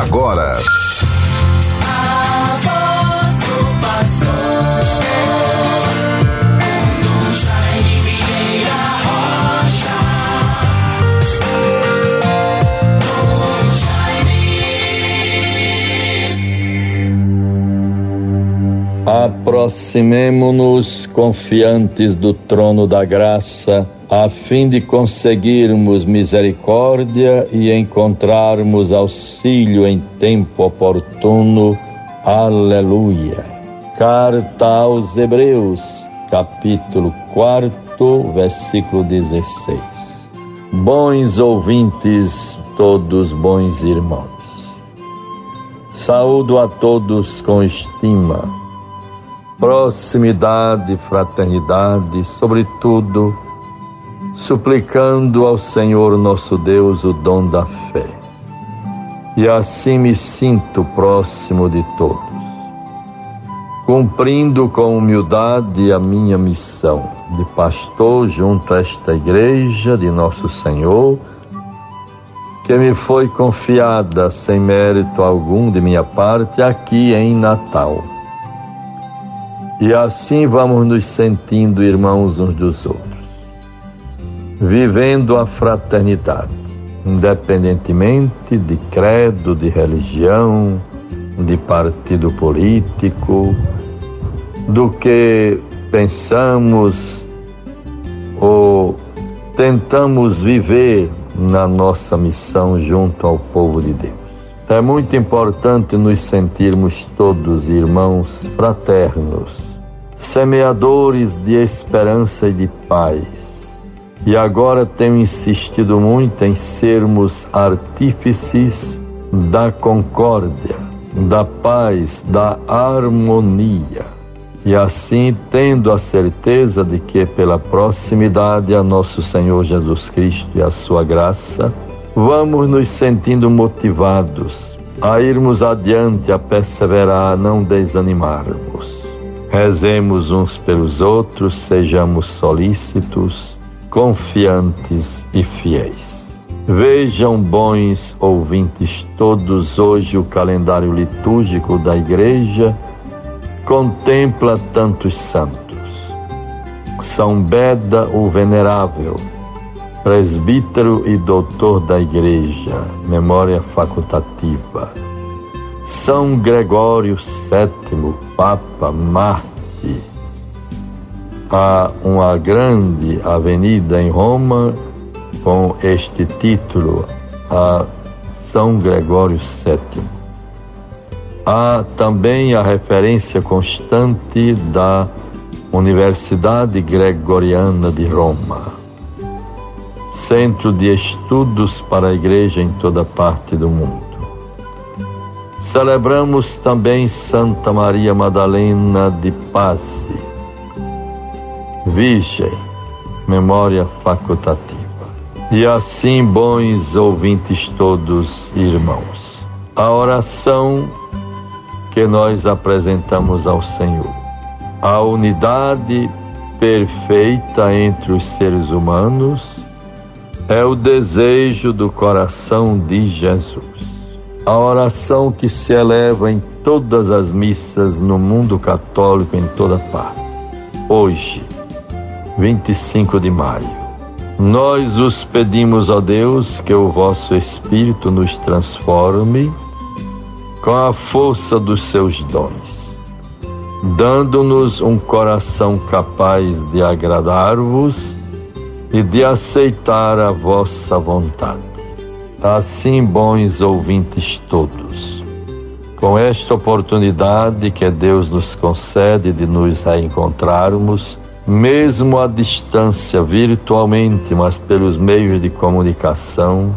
agora. Aproximemo-nos confiantes do trono da graça a fim de conseguirmos misericórdia e encontrarmos auxílio em tempo oportuno. Aleluia. Carta aos Hebreus, capítulo 4, versículo 16. Bons ouvintes, todos bons irmãos. Saúdo a todos com estima, proximidade, fraternidade, sobretudo suplicando ao Senhor nosso Deus o dom da fé. E assim me sinto próximo de todos, cumprindo com humildade a minha missão de pastor junto a esta igreja de nosso Senhor, que me foi confiada sem mérito algum de minha parte aqui em Natal. E assim vamos nos sentindo irmãos uns dos outros vivendo a fraternidade, independentemente de credo, de religião, de partido político, do que pensamos ou tentamos viver na nossa missão junto ao povo de Deus. É muito importante nos sentirmos todos irmãos fraternos, semeadores de esperança e de paz e agora tenho insistido muito em sermos artífices da concórdia, da paz, da harmonia. E assim, tendo a certeza de que, pela proximidade a nosso Senhor Jesus Cristo e a sua graça, vamos nos sentindo motivados a irmos adiante, a perseverar, a não desanimarmos. Rezemos uns pelos outros, sejamos solícitos confiantes e fiéis. Vejam, bons ouvintes, todos hoje o calendário litúrgico da Igreja contempla tantos santos. São Beda, o Venerável, presbítero e doutor da Igreja, memória facultativa. São Gregório VII, Papa, Marte há uma grande avenida em Roma com este título, a São Gregório VII. Há também a referência constante da Universidade Gregoriana de Roma, centro de estudos para a Igreja em toda parte do mundo. Celebramos também Santa Maria Madalena de Paz Virgem, memória facultativa. E assim, bons ouvintes todos, irmãos, a oração que nós apresentamos ao Senhor, a unidade perfeita entre os seres humanos, é o desejo do coração de Jesus. A oração que se eleva em todas as missas no mundo católico em toda parte. Hoje, 25 de maio. Nós os pedimos a Deus que o vosso Espírito nos transforme com a força dos seus dons, dando-nos um coração capaz de agradar-vos e de aceitar a vossa vontade. Assim, bons ouvintes todos, com esta oportunidade que Deus nos concede de nos reencontrarmos, mesmo à distância, virtualmente, mas pelos meios de comunicação,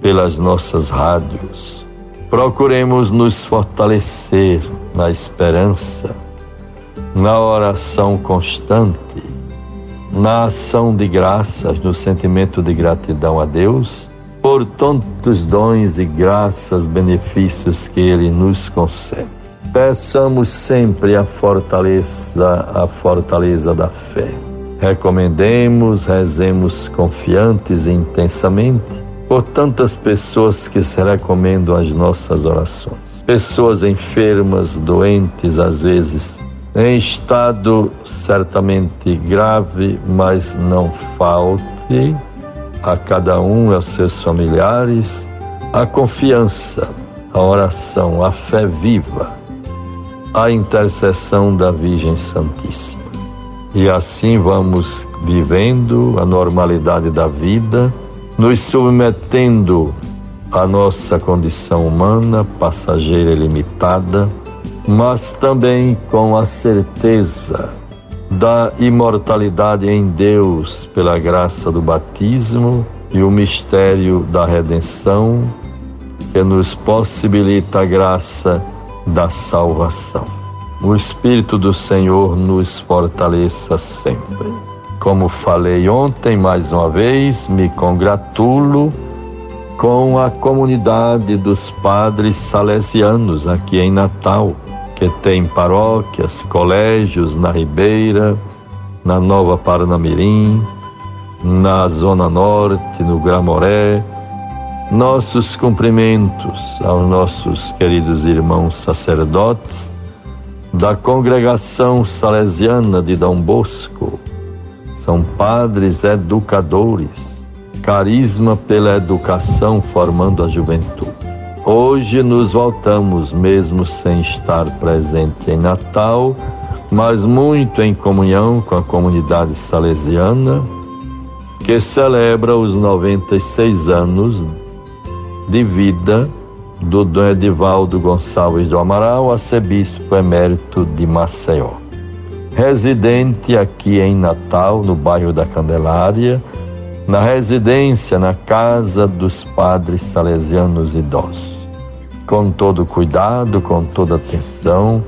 pelas nossas rádios. Procuremos nos fortalecer na esperança, na oração constante, na ação de graças, no sentimento de gratidão a Deus por tantos dons e graças, benefícios que Ele nos concede. Peçamos sempre a fortaleza, a fortaleza da fé. Recomendemos, rezemos confiantes e intensamente por tantas pessoas que se recomendam às nossas orações. Pessoas enfermas, doentes, às vezes em estado certamente grave, mas não falte a cada um aos seus familiares a confiança, a oração, a fé viva, a intercessão da Virgem Santíssima. E assim vamos vivendo a normalidade da vida, nos submetendo à nossa condição humana, passageira e limitada, mas também com a certeza da imortalidade em Deus pela graça do batismo e o mistério da redenção que nos possibilita a graça da salvação. O Espírito do Senhor nos fortaleça sempre. Como falei ontem, mais uma vez, me congratulo com a comunidade dos padres salesianos aqui em Natal, que tem paróquias, colégios na Ribeira, na Nova Paranamirim, na Zona Norte, no Gramoré. Nossos cumprimentos aos nossos queridos irmãos sacerdotes da congregação salesiana de Dom Bosco. São padres educadores, carisma pela educação formando a juventude. Hoje nos voltamos, mesmo sem estar presente em Natal, mas muito em comunhão com a comunidade salesiana, que celebra os 96 anos de vida do Dom Edivaldo Gonçalves do Amaral, arcebispo emérito de Maceió. Residente aqui em Natal, no bairro da Candelária, na residência, na casa dos padres salesianos idosos. Com todo cuidado, com toda atenção,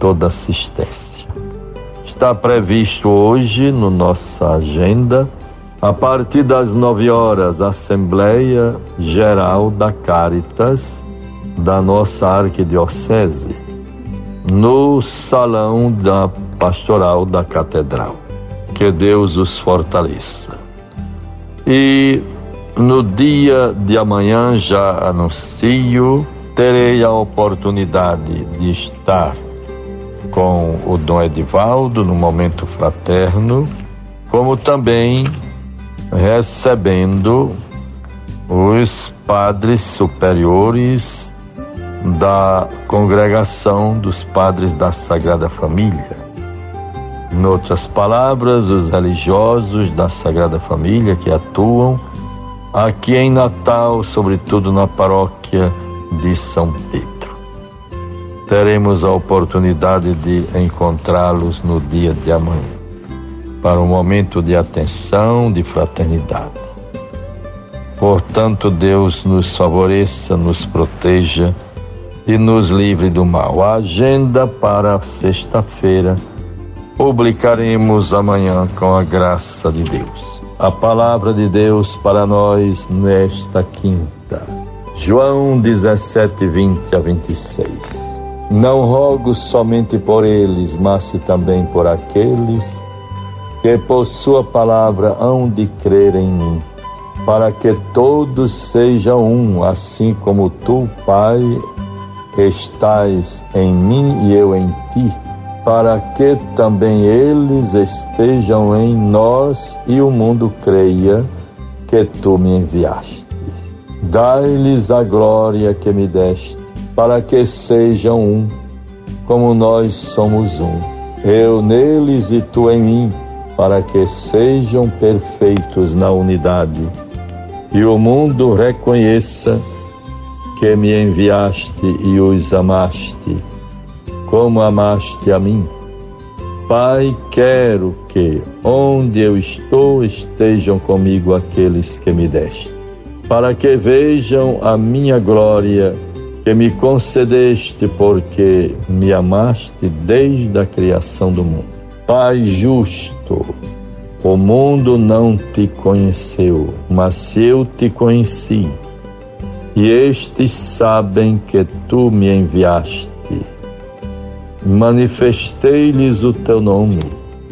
toda assistência. Está previsto hoje, no nossa agenda, a partir das nove horas, Assembleia Geral da Caritas da nossa Arquidiocese, no salão da Pastoral da Catedral. Que Deus os fortaleça. E no dia de amanhã já anuncio, terei a oportunidade de estar com o Dom Edivaldo no momento fraterno, como também recebendo os padres superiores da congregação dos padres da Sagrada Família. Em outras palavras, os religiosos da Sagrada Família que atuam aqui em Natal, sobretudo na paróquia de São Pedro. Teremos a oportunidade de encontrá-los no dia de amanhã para um momento de atenção, de fraternidade. Portanto, Deus nos favoreça, nos proteja e nos livre do mal. A agenda para sexta-feira publicaremos amanhã com a graça de Deus. A palavra de Deus para nós nesta quinta. João 17, 20 a 26. Não rogo somente por eles, mas também por aqueles que por sua palavra hão de crer em mim, para que todos sejam um, assim como tu, Pai, estás em mim e eu em ti, para que também eles estejam em nós e o mundo creia que tu me enviaste. Dai-lhes a glória que me deste, para que sejam um, como nós somos um. Eu neles e tu em mim para que sejam perfeitos na unidade e o mundo reconheça que me enviaste e os amaste, como amaste a mim. Pai, quero que, onde eu estou, estejam comigo aqueles que me deste, para que vejam a minha glória que me concedeste, porque me amaste desde a criação do mundo. Pai justo, o mundo não te conheceu, mas eu te conheci, e estes sabem que tu me enviaste. Manifestei-lhes o teu nome,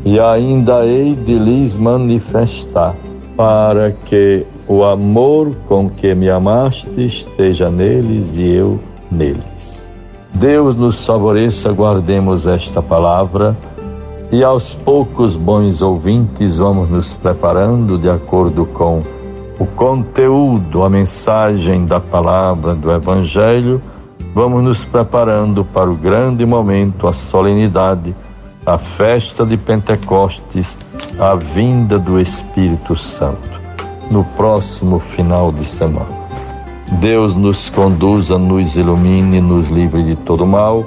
e ainda hei de lhes manifestar, para que o amor com que me amaste esteja neles e eu neles. Deus nos favoreça, guardemos esta palavra e aos poucos, bons ouvintes, vamos nos preparando de acordo com o conteúdo, a mensagem da palavra do Evangelho, vamos nos preparando para o grande momento, a solenidade, a festa de Pentecostes, a vinda do Espírito Santo, no próximo final de semana. Deus nos conduza, nos ilumine, nos livre de todo mal